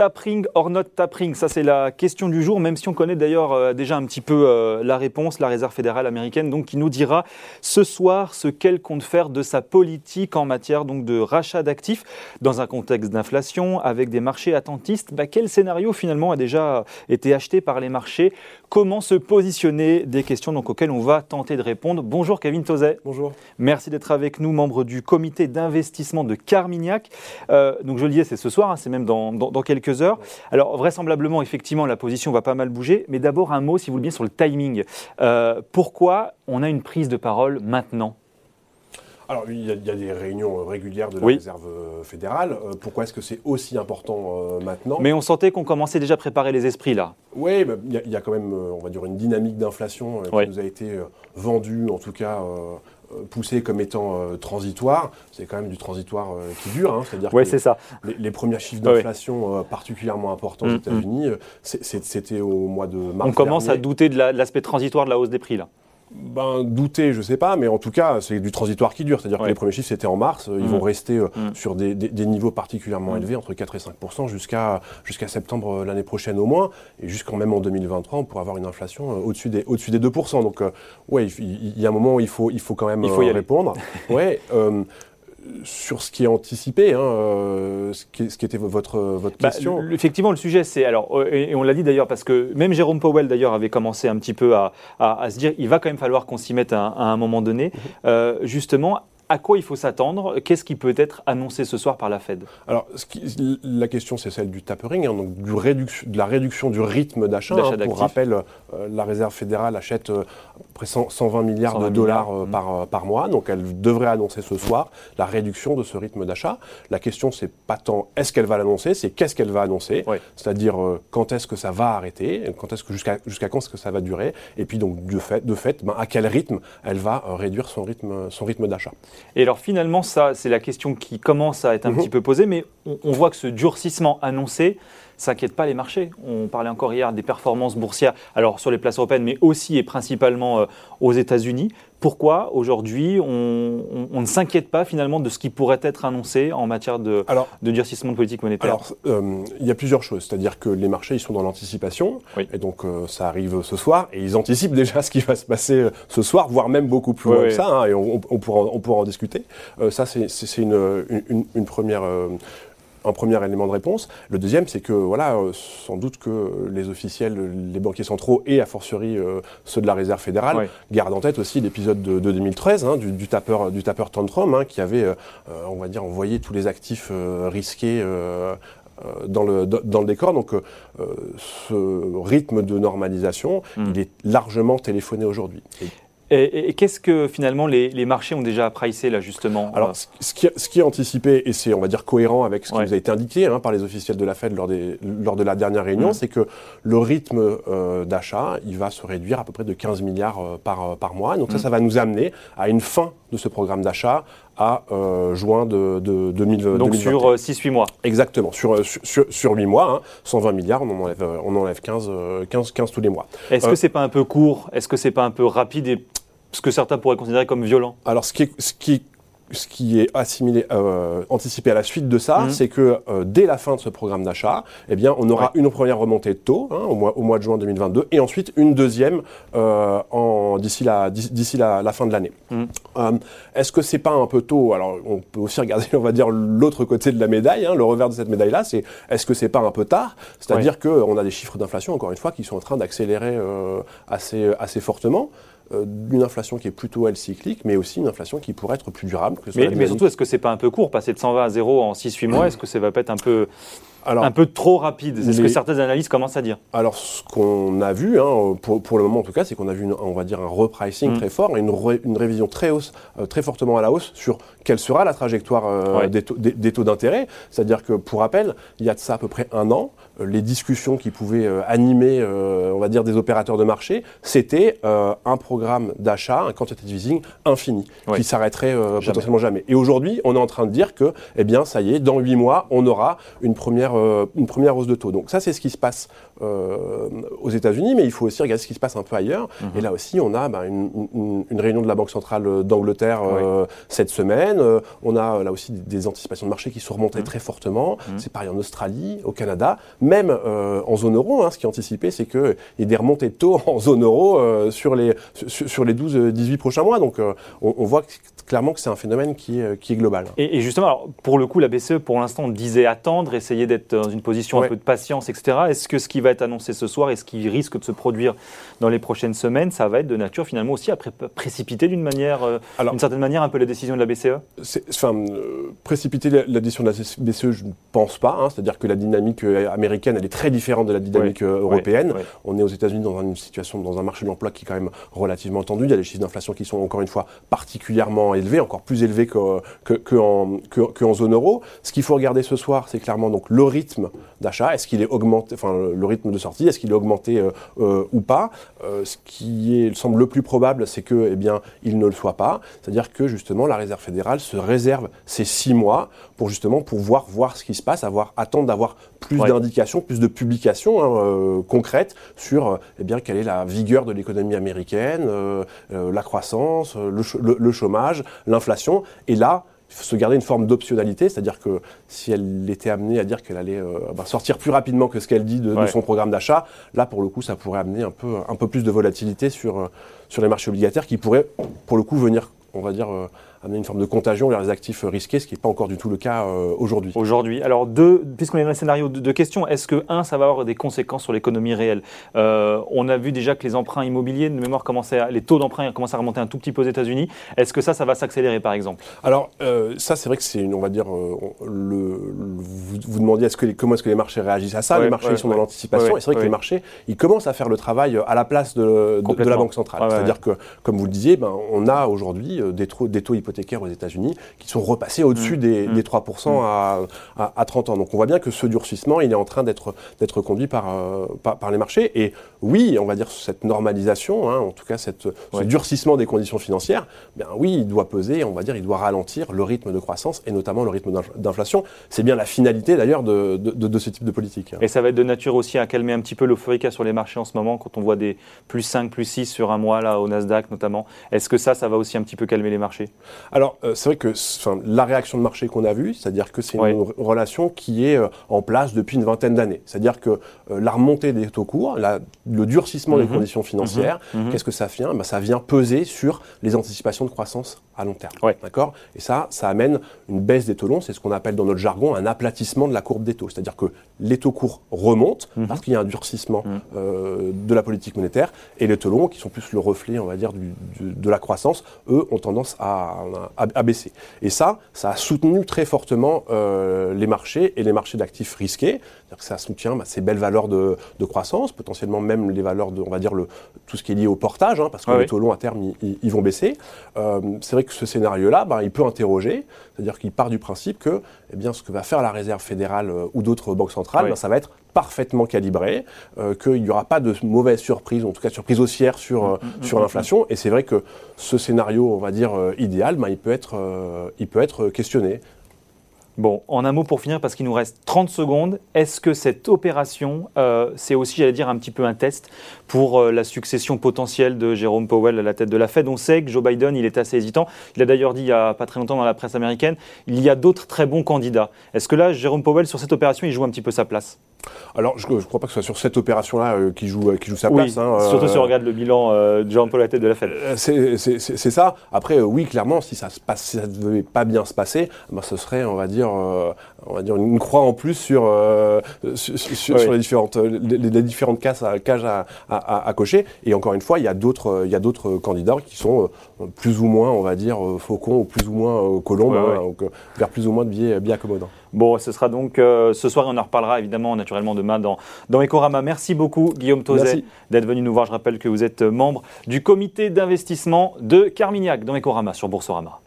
Tapring or not tapering? Ça, c'est la question du jour, même si on connaît d'ailleurs euh, déjà un petit peu euh, la réponse, la Réserve fédérale américaine, donc qui nous dira ce soir ce qu'elle compte faire de sa politique en matière donc, de rachat d'actifs dans un contexte d'inflation, avec des marchés attentistes. Bah, quel scénario finalement a déjà été acheté par les marchés? Comment se positionner? Des questions donc, auxquelles on va tenter de répondre. Bonjour Kevin Tozet. Bonjour. Merci d'être avec nous, membre du comité d'investissement de Carmignac. Euh, donc je le disais, c'est ce soir, hein, c'est même dans, dans quelques heures. Alors vraisemblablement, effectivement, la position va pas mal bouger, mais d'abord un mot, si vous le bien, sur le timing. Euh, pourquoi on a une prise de parole maintenant? Alors, il y, a, des réunions régulières de la réserve fédérale. Euh, pourquoi est-ce que c'est aussi important euh, maintenant? Mais on sentait qu'on commençait déjà à préparer les esprits là. Oui, il y, a quand même, on va dire, une dynamique d'inflation qui nous a été vendue, en tout cas euh, poussé comme étant euh, transitoire, c'est quand même du transitoire euh, qui dure. Hein. C'est-à-dire que ça. Les, premiers chiffres d'inflation particulièrement importants aux mm, mm. États-Unis, c'était au mois de mars. On commence à douter de l'aspect transitoire de la hausse des prix là ben, douter, je sais pas, mais en tout cas, c'est du transitoire qui dure. C'est-à-dire que les premiers chiffres, c'était en mars. Ils mmh. vont rester euh, mmh. sur des, niveaux particulièrement mmh. élevés, entre 4 et 5 jusqu'à jusqu'à septembre euh, l'année prochaine au moins. Et jusqu'en même en 2023, on pourra avoir une inflation euh, au-dessus des, au des 2% Donc, ouais, il, y a un moment où il faut, il faut quand même il faut y répondre. ouais, sur ce qui est anticipé, hein, euh, ce, qui, était votre, votre bah, question. effectivement, le sujet, c'est alors, euh, et, on l'a dit d'ailleurs parce que même Jérôme Powell d'ailleurs avait commencé un petit peu à, se dire, il va quand même falloir qu'on s'y mette à, un moment donné, mhm. euh, justement à quoi il faut s'attendre Qu'est-ce qui peut être annoncé ce soir par la Fed? Alors, la question, c'est celle du tapering, hein, donc du de la réduction du rythme d'achat. Hein. pour rappel, euh, la Réserve fédérale achète euh, près 120 milliards de dollars euh, par, par mois, donc elle devrait annoncer ce soir la réduction de ce rythme d'achat. La question, c'est pas tant est-ce qu'elle va l'annoncer, c'est qu'est-ce qu'elle va annoncer, c'est-à-dire quand est-ce que ça va arrêter, quand est-ce que jusqu'à jusqu'à quand est-ce que ça va durer, et puis donc de fait, de fait ben, à quel rythme elle va réduire son rythme, son rythme d'achat. Et alors finalement, ça, c'est la question qui commence à être un mhm. petit peu posée, mais on, voit que ce durcissement annoncé, s'inquiète pas les marchés. On parlait encore hier des performances boursières, alors sur les places européennes, mais aussi et principalement euh, aux États-Unis. Pourquoi aujourd'hui on, ne s'inquiète pas finalement de ce qui pourrait être annoncé en matière de, de durcissement de politique monétaire? Alors, euh, il y a plusieurs choses. C'est-à-dire que les marchés, ils sont dans l'anticipation. Et donc, euh, ça arrive ce soir. Et ils anticipent déjà ce qui va se passer ce soir, voire même beaucoup plus loin que ça. Hein, et on, pourra, on pourra en discuter. ça, c'est une, une, une, première un premier élément de réponse. Le deuxième, c'est que, voilà, euh, sans doute que les officiels, les banquiers centraux et, a fortiori, euh, ceux de la Réserve fédérale, gardent en tête aussi l'épisode de, 2013, hein, du, tapeur, du tapeur Tantrum, hein, qui avait, euh, on va dire, envoyé tous les actifs risqués dans le, dans le décor. Donc ce rythme de normalisation, hmm. il est largement téléphoné aujourd'hui. Et, qu'est-ce que finalement les, marchés ont déjà pricé là justement Alors, ce qui, ce qui, est anticipé et c'est on va dire cohérent avec ce qui nous a été indiqué hein, par les officiels de la Fed lors, des, lors de la dernière réunion, mmh. c'est que le rythme euh, d'achat, il va se réduire à peu près de 15 milliards euh, par, euh, par mois. Donc ça, mmh. ça va nous amener à une fin de ce programme d'achat à juin de, de, 2020. Donc sur 6-8 mois Exactement, sur, sur, sur, 8 mois, 120 hein. milliards, on en enlève, on enlève 15, 15, 15 tous les mois. Est-ce que c'est pas un peu court? Est-ce que c'est pas un peu rapide et ce que certains pourraient considérer comme violent Alors, ce qui est, ce qui ce qui est assimilé, euh, anticipé à la suite de ça, mhm. c'est que euh, dès la fin de ce programme d'achat, eh bien, on aura une première remontée de taux hein, au, mois, au, mois, de juin 2022 et ensuite une deuxième euh, d'ici la, d'ici la, la, fin de l'année. Mhm. Euh, est-ce que c'est pas un peu tôt? Alors, on peut aussi regarder, on va dire, l'autre côté de la médaille. Hein, le revers de cette médaille-là, c'est est-ce que c'est pas un peu tard? C'est-à-dire qu'on a des chiffres d'inflation, encore une fois, qui sont en train d'accélérer assez, assez fortement. Euh, une inflation qui est plutôt, elle, cyclique, mais aussi une inflation qui pourrait être plus durable. Que mais, mais surtout, est-ce que c'est pas un peu court, passer de 120 à 0 en 6-8 mois Est-ce que ça va pas être un peu alors, un peu trop rapide, c'est ce que certaines analyses commencent à dire. Alors, ce qu'on a vu, hein, pour, pour, le moment en tout cas, c'est qu'on a vu, on va dire, un repricing mm. très fort, une, une révision très hausse, euh, très fortement à la hausse sur quelle sera la trajectoire euh, des, taux, des, taux d'intérêt. C'est-à-dire que, pour rappel, il y a de ça à peu près un an, euh, les discussions qui pouvaient animer, on va dire, des opérateurs de marché, c'était un programme d'achat, un quantitative easing infini, qui s'arrêterait potentiellement jamais. Et aujourd'hui, on est en train de dire que, eh bien, ça y est, dans huit mois, on aura une première première, une première hausse de taux. Donc ça, c'est ce qui se passe aux États-Unis, mais il faut aussi regarder ce qui se passe un peu ailleurs. Mhm. Et là aussi, on a bah, une, réunion de la Banque centrale d'Angleterre cette semaine. on a là aussi des, anticipations de marché qui sont remontées mhm. très fortement. Mhm. C'est pareil en Australie, au Canada, même en zone euro. Hein, ce qui est anticipé, c'est qu'il y ait des remontées de taux en zone euro sur, les, sur, les 12-18 prochains mois. Donc on, on voit clairement que c'est un phénomène qui est, qui est global. Et, justement, pour le coup, la BCE, pour l'instant, disait attendre, essayer d'être dans une position un peu de patience, etc. Est-ce que ce qui va être annoncé ce soir et ce qui risque de se produire dans les prochaines semaines, ça va être de nature finalement aussi à précipiter d'une manière, euh, d'une certaine manière, un peu la décision de la BCE Enfin, euh, précipiter la, décision de la BCE, je ne pense pas. Hein. C'est-à-dire que la dynamique euh, américaine, elle est très différente de la dynamique européenne. On est aux États-Unis dans une situation, dans un marché de l'emploi qui est quand même relativement tendu. Il y a des chiffres d'inflation qui sont encore une fois particulièrement élevés, encore plus élevés qu'en que, en zone euro. Ce qu'il faut regarder ce soir, c'est clairement donc le rythme d'achat. Est-ce qu'il est augmenté, enfin le rythme de sortie, est-ce qu'il est augmenté euh, euh, ou pas euh, Ce qui est, semble le plus probable, c'est que, eh bien, il ne le soit pas. C'est-à-dire que justement, la Réserve fédérale se réserve ces six mois pour justement pouvoir voir ce qui se passe, avoir attendre d'avoir plus d'indications, plus de publications hein, concrètes sur, eh bien, quelle est la vigueur de l'économie américaine, la croissance, le chômage, l'inflation. Et là, faut se garder une forme d'optionnalité, c'est-à-dire que si elle était amenée à dire qu'elle allait euh, bah, sortir plus rapidement que ce qu'elle dit de, son programme d'achat, là pour le coup ça pourrait amener un peu, un peu plus de volatilité sur, euh, sur les marchés obligataires qui pourraient pour le coup venir, on va dire, euh, amener une forme de contagion vers les actifs risqués, ce qui n'est pas encore du tout le cas euh, aujourd'hui. Aujourd'hui. Alors, deux, puisqu'on est dans le scénario de, questions, est-ce que, un, ça va avoir des conséquences sur l'économie réelle? Euh, On a vu déjà que les emprunts immobiliers, de mémoire, commençaient les taux d'emprunt commencent à remonter un tout petit peu aux États-Unis. Est-ce que ça, ça va s'accélérer, par exemple? Alors, euh, ça, c'est vrai que c'est, on va dire, le, vous, vous, demandiez est-ce que comment est-ce que les marchés réagissent à ça? Les marchés sont dans l'anticipation, et c'est vrai que les marchés, ils commencent à faire le travail à la place de, de, la Banque centrale. C'est-à-dire que, comme vous le disiez, ben, on a aujourd'hui des, des taux hypothécaires aux États-Unis qui sont repassés au-dessus mmh. des, 3% mmh. à, à, 30 ans. Donc on voit bien que ce durcissement, il est en train d'être conduit euh, par, par, les marchés. Et oui, on va dire cette normalisation, hein, en tout cas cette, ce durcissement des conditions financières, bien oui, il doit peser, on va dire, il doit ralentir le rythme de croissance et notamment le rythme d'inflation. C'est bien la finalité d'ailleurs de, de, ce type de politique. Et ça va être de nature aussi à calmer un petit peu l'euphorie qu'il y a sur les marchés en ce moment, quand on voit des plus 5, plus 6 sur un mois là au Nasdaq notamment. Est-ce que ça, ça va aussi un petit peu calmer les marchés? Alors, euh, c'est vrai que la réaction de marché qu'on a vue, c'est-à-dire que c'est une relation qui est euh, en place depuis une vingtaine d'années. C'est-à-dire que euh, la remontée des taux courts, le durcissement des mhm. conditions financières, mhm. Mhm. qu'est-ce que ça vient? Ben, Ça vient peser sur les anticipations de croissance à long terme. D'accord? Et ça, ça amène une baisse des taux longs, c'est ce qu'on appelle dans notre jargon un aplatissement de la courbe des taux. C'est-à-dire que les taux courts remontent parce qu'il y a un durcissement de la politique monétaire et les taux longs, qui sont plus le reflet, on va dire, de la croissance, eux, ont tendance à, à baisser. Et ça, ça a soutenu très fortement euh, les marchés et les marchés d'actifs risqués. Que ça soutient bah, ces belles valeurs de, croissance, potentiellement même les valeurs de, on va dire, le, tout ce qui est lié au portage, hein, parce que les taux longs à terme, ils, vont baisser. Euh, c'est vrai que ce scénario-là, bah, il peut interroger, c'est-à-dire qu'il part du principe que eh bien, ce que va faire la Réserve fédérale euh, ou d'autres banques centrales, bah, ça va être parfaitement calibré, qu'il n'y aura pas de mauvaise surprise, en tout cas surprise haussière sur, mm, mm, sur mm, l'inflation. Et c'est vrai que ce scénario, on va dire, idéal, il peut être euh, il peut être questionné. Bon, en un mot pour finir, parce qu'il nous reste 30 secondes, est-ce que cette opération, euh, c'est aussi, j'allais dire, un petit peu un test pour euh, la succession potentielle de Jérôme Powell à la tête de la Fed? On sait que Joe Biden, il est assez hésitant. Il a d'ailleurs dit il n'y a pas très longtemps dans la presse américaine, il y a d'autres très bons candidats. Est-ce que là, Jérôme Powell, sur cette opération, il joue un petit peu sa place? Alors, je ne crois pas que ce soit sur cette opération-là euh, qui, joue, qui joue sa place. Hein, surtout si on regarde le bilan de Jean-Paul à la tête de la Fed. C'est ça. Après, oui, clairement, si ça ne devait pas bien se passer, ben, ce serait, on va dire, on va dire une croix en plus sur, sur, les différentes, les, différentes cases, à, cages à, à, cocher. Et encore une fois, il y a d'autres, candidats qui sont plus ou moins, on va dire, faucons ou plus ou moins colombes, hein, donc, vers plus ou moins de biais, biais accommodants. Bon, ce sera donc ce soir, et on en reparlera évidemment naturellement demain dans, dans Ecorama. Merci beaucoup, Guillaume Tauzet, d'être venu nous voir. Je rappelle que vous êtes membre du comité d'investissement de Carmignac dans Ecorama sur Boursorama.